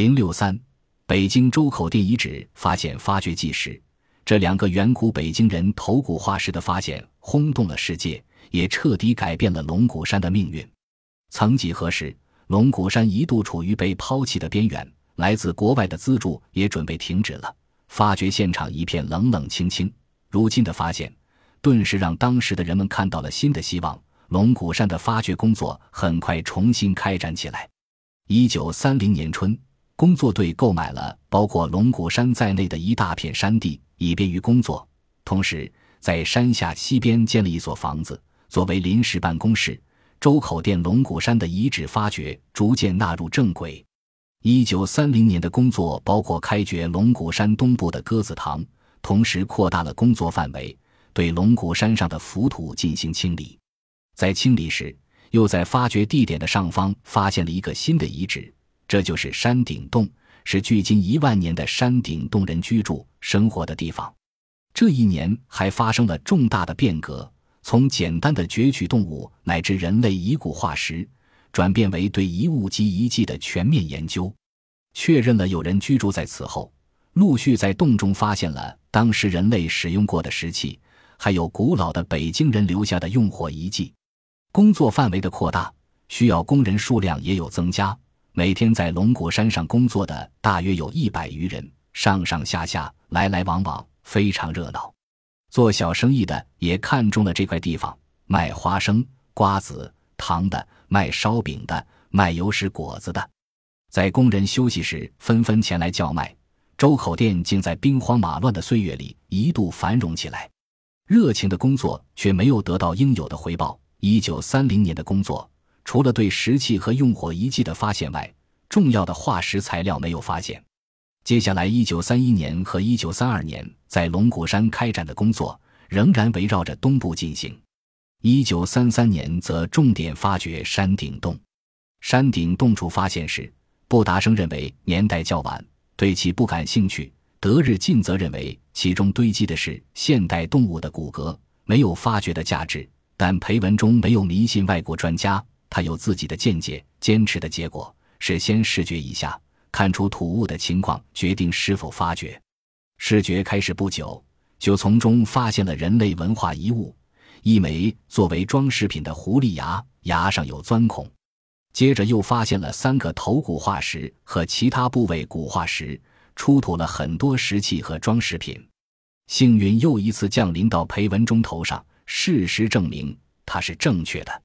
零六三，北京周口店遗址发现发掘纪实，这两个远古北京人头骨化石的发现轰动了世界，也彻底改变了龙骨山的命运。曾几何时，龙骨山一度处于被抛弃的边缘，来自国外的资助也准备停止了，发掘现场一片冷冷清清。如今的发现，顿时让当时的人们看到了新的希望。龙骨山的发掘工作很快重新开展起来。一九三零年春。工作队购买了包括龙骨山在内的一大片山地，以便于工作。同时，在山下西边建了一所房子，作为临时办公室。周口店龙骨山的遗址发掘逐渐纳入正轨。一九三零年的工作包括开掘龙骨山东部的鸽子塘，同时扩大了工作范围，对龙骨山上的浮土进行清理。在清理时，又在发掘地点的上方发现了一个新的遗址。这就是山顶洞，是距今一万年的山顶洞人居住生活的地方。这一年还发生了重大的变革，从简单的攫取动物乃至人类遗骨化石，转变为对遗物及遗迹的全面研究。确认了有人居住在此后，陆续在洞中发现了当时人类使用过的石器，还有古老的北京人留下的用火遗迹。工作范围的扩大，需要工人数量也有增加。每天在龙骨山上工作的大约有一百余人，上上下下，来来往往，非常热闹。做小生意的也看中了这块地方，卖花生、瓜子、糖的，卖烧饼的，卖油食果子的，在工人休息时纷纷前来叫卖。周口店竟在兵荒马乱的岁月里一度繁荣起来。热情的工作却没有得到应有的回报。一九三零年的工作。除了对石器和用火遗迹的发现外，重要的化石材料没有发现。接下来，一九三一年和一九三二年在龙骨山开展的工作仍然围绕着东部进行。一九三三年则重点发掘山顶洞。山顶洞处发现时，布达生认为年代较晚，对其不感兴趣；德日进则认为其中堆积的是现代动物的骨骼，没有发掘的价值。但裴文中没有迷信外国专家。他有自己的见解，坚持的结果是先视觉一下，看出土物的情况，决定是否发掘。视觉开始不久，就从中发现了人类文化遗物，一枚作为装饰品的狐狸牙，牙上有钻孔。接着又发现了三个头骨化石和其他部位骨化石，出土了很多石器和装饰品。幸运又一次降临到裴文中头上，事实证明他是正确的。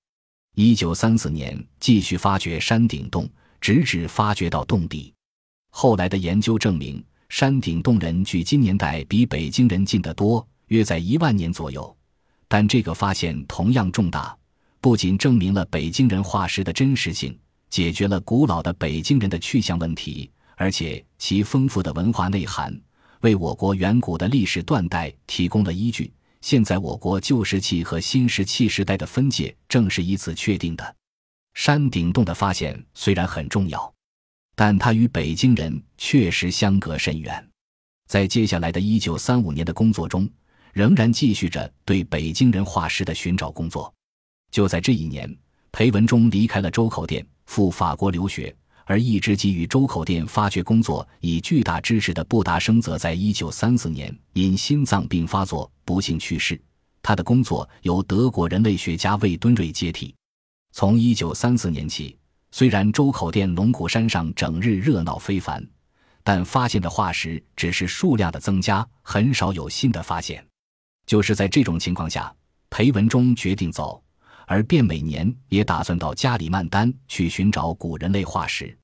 一九三四年，继续发掘山顶洞，直至发掘到洞底。后来的研究证明，山顶洞人距今年代比北京人近得多，约在一万年左右。但这个发现同样重大，不仅证明了北京人化石的真实性，解决了古老的北京人的去向问题，而且其丰富的文化内涵，为我国远古的历史断代提供了依据。现在我国旧石器和新石器时代的分界正是以此确定的。山顶洞的发现虽然很重要，但它与北京人确实相隔甚远。在接下来的一九三五年的工作中，仍然继续着对北京人化石的寻找工作。就在这一年，裴文中离开了周口店，赴法国留学。而一直给予周口店发掘工作以巨大支持的布达生，则在一九三四年因心脏病发作不幸去世。他的工作由德国人类学家魏敦瑞接替。从一九三四年起，虽然周口店龙骨山上整日热闹非凡，但发现的化石只是数量的增加，很少有新的发现。就是在这种情况下，裴文中决定走。而卞每年也打算到加里曼丹去寻找古人类化石。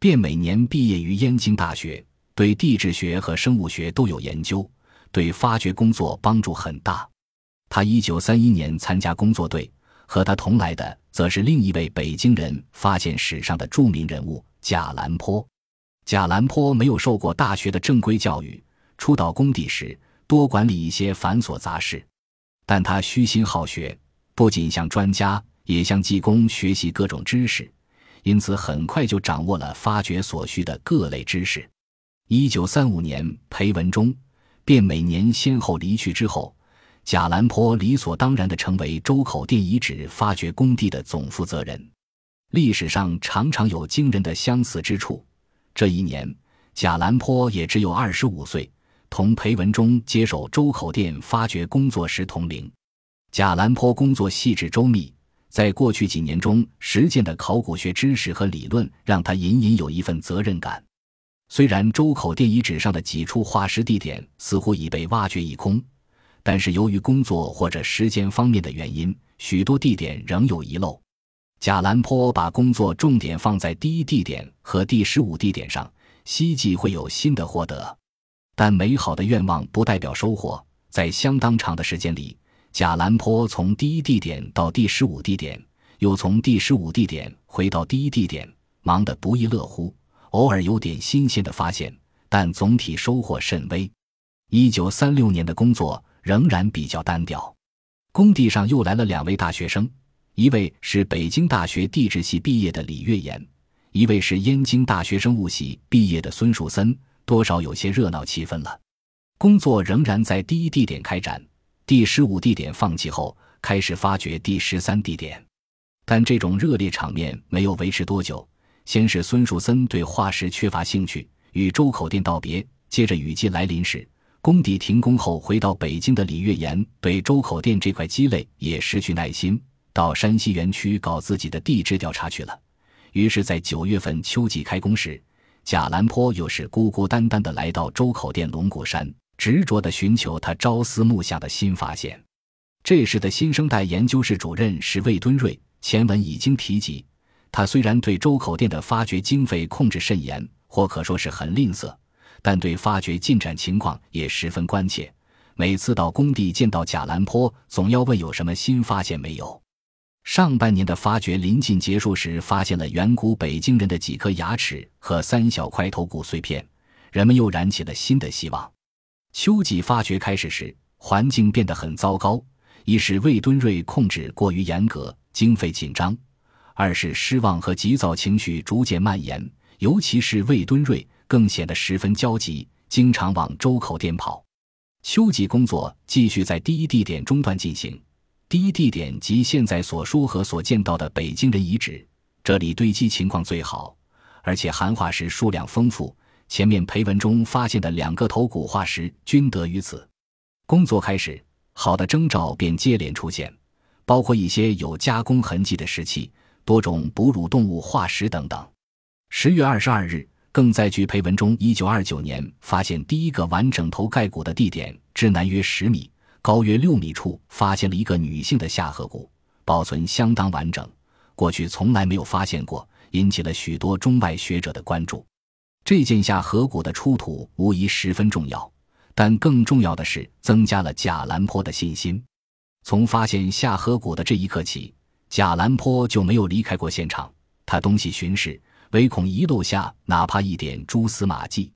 卞每年毕业于燕京大学，对地质学和生物学都有研究，对发掘工作帮助很大。他一九三一年参加工作队，和他同来的则是另一位北京人发现史上的著名人物贾兰坡。贾兰坡没有受过大学的正规教育，初到工地时多管理一些繁琐杂事，但他虚心好学。不仅向专家，也向技工学习各种知识，因此很快就掌握了发掘所需的各类知识。一九三五年，裴文中便每年先后离去之后，贾兰坡理所当然地成为周口店遗址发掘工地的总负责人。历史上常常有惊人的相似之处，这一年，贾兰坡也只有二十五岁，同裴文中接手周口店发掘工作时同龄。贾兰坡工作细致周密，在过去几年中实践的考古学知识和理论，让他隐隐有一份责任感。虽然周口店遗址上的几处化石地点似乎已被挖掘一空，但是由于工作或者时间方面的原因，许多地点仍有遗漏。贾兰坡把工作重点放在第一地点和第十五地点上，希冀会有新的获得。但美好的愿望不代表收获，在相当长的时间里，贾兰坡从第一地点到第十五地点，又从第十五地点回到第一地点，忙得不亦乐乎。偶尔有点新鲜的发现，但总体收获甚微。一九三六年的工作仍然比较单调。工地上又来了两位大学生，一位是北京大学地质系毕业的李月岩，一位是燕京大学生物系毕业的孙树森，多少有些热闹气氛了。工作仍然在第一地点开展，第十五地点放弃后，开始发掘第十三地点，但这种热烈场面没有维持多久。先是孙树森对化石缺乏兴趣，与周口店道别。接着雨季来临时，工地停工后回到北京的李月岩对周口店这块积累也失去耐心，到山西园区搞自己的地质调查去了。于是，在九月份秋季开工时，贾兰坡又是孤孤单单的来到周口店龙骨山，执着的寻求他朝思暮想的新发现。这时的新生代研究室主任是魏敦瑞，前文已经提及。他虽然对周口店的发掘经费控制甚严，或可说是很吝啬，但对发掘进展情况也十分关切。每次到工地见到贾兰坡，总要问有什么新发现没有。上半年的发掘临近结束时，发现了远古北京人的几颗牙齿和三小块头骨碎片，人们又燃起了新的希望。秋季发掘开始时，环境变得很糟糕，一是魏敦瑞控制过于严格，经费紧张。二是失望和急躁情绪逐渐蔓延，尤其是魏敦瑞更显得十分焦急，经常往周口店跑。秋季工作继续在第一地点中段进行。第一地点即现在所说和所见到的北京人遗址，这里堆积情况最好，而且含化石数量丰富。前面裴文中发现的两个头骨化石均得于此。工作开始，好的征兆便接连出现，包括一些有加工痕迹的石器。多种哺乳动物化石等等。十月二十二日，更在距裴文中一九二九年发现第一个完整头盖骨的地点之南约十米、高约六米处，发现了一个女性的下颌骨，保存相当完整，过去从来没有发现过，引起了许多中外学者的关注。这件下颌骨的出土无疑十分重要，但更重要的是增加了贾兰坡的信心。从发现下颌骨的这一刻起。贾兰坡就没有离开过现场，他东西巡视，唯恐遗漏下哪怕一点蛛丝马迹。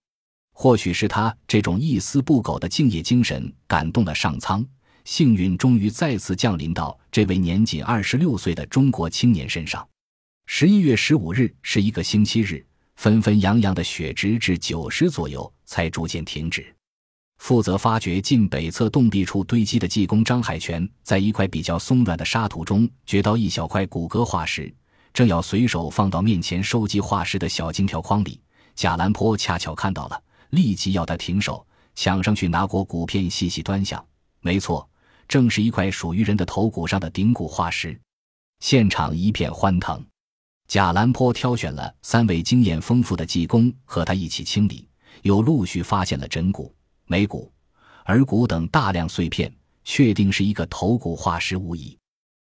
或许是他这种一丝不苟的敬业精神感动了上苍，幸运终于再次降临到这位年仅二十六岁的中国青年身上。十一月十五日是一个星期日，纷纷扬扬的雪直至九十左右才逐渐停止。负责发掘近北侧洞壁处堆积的技工张海泉，在一块比较松软的沙土中掘到一小块骨骼化石，正要随手放到面前收集化石的小金条筐里，贾兰坡恰巧看到了，立即要他停手，抢上去拿过骨片细细端详。没错，正是一块属于人的头骨上的顶骨化石。现场一片欢腾，贾兰坡挑选了三位经验丰富的技工和他一起清理，又陆续发现了枕骨。眉骨、耳骨等大量碎片，确定是一个头骨化石无疑。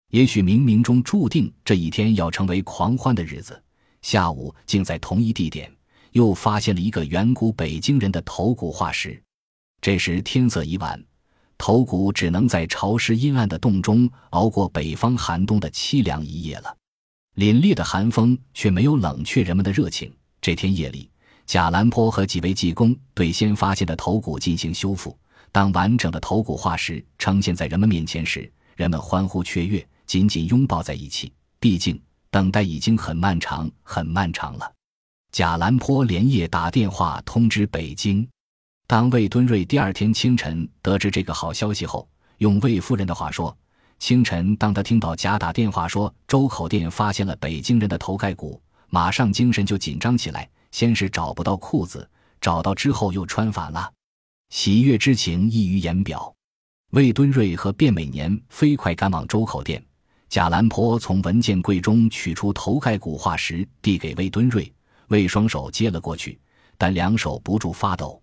也许冥冥中注定这一天要成为狂欢的日子。下午竟在同一地点又发现了一个远古北京人的头骨化石。这时天色已晚，头骨只能在潮湿阴暗的洞中熬过北方寒冬的凄凉一夜了。凛冽的寒风却没有冷却人们的热情。这天夜里。贾兰坡和几位技工对先发现的头骨进行修复。当完整的头骨化石呈现在人们面前时，人们欢呼雀跃，紧紧拥抱在一起。毕竟，等待已经很漫长，很漫长了。贾兰坡连夜打电话通知北京。当魏敦瑞第二天清晨得知这个好消息后，用魏夫人的话说：“清晨，当他听到贾打电话说周口店发现了北京人的头盖骨，马上精神就紧张起来。”先是找不到裤子，找到之后又穿反了，喜悦之情溢于言表。魏敦瑞和卞美年飞快赶往周口店，贾兰坡从文件柜中取出头盖骨化石，递给魏敦瑞，魏双手接了过去，但两手不住发抖，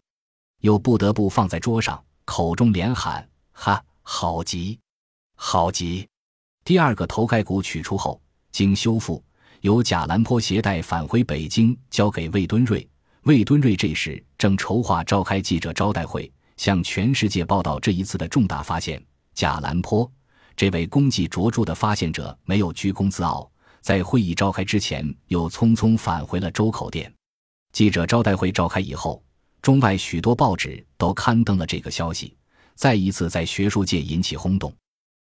又不得不放在桌上，口中连喊：“哈，好极，好极！”第二个头盖骨取出后，经修复，由贾兰坡携带返回北京，交给魏敦瑞。魏敦瑞这时正筹划召开记者招待会。向全世界报道这一次的重大发现。贾兰坡这位功绩卓著的发现者没有居功自傲，在会议召开之前又匆匆返回了周口店。记者招待会召开以后，中外许多报纸都刊登了这个消息，再一次在学术界引起轰动。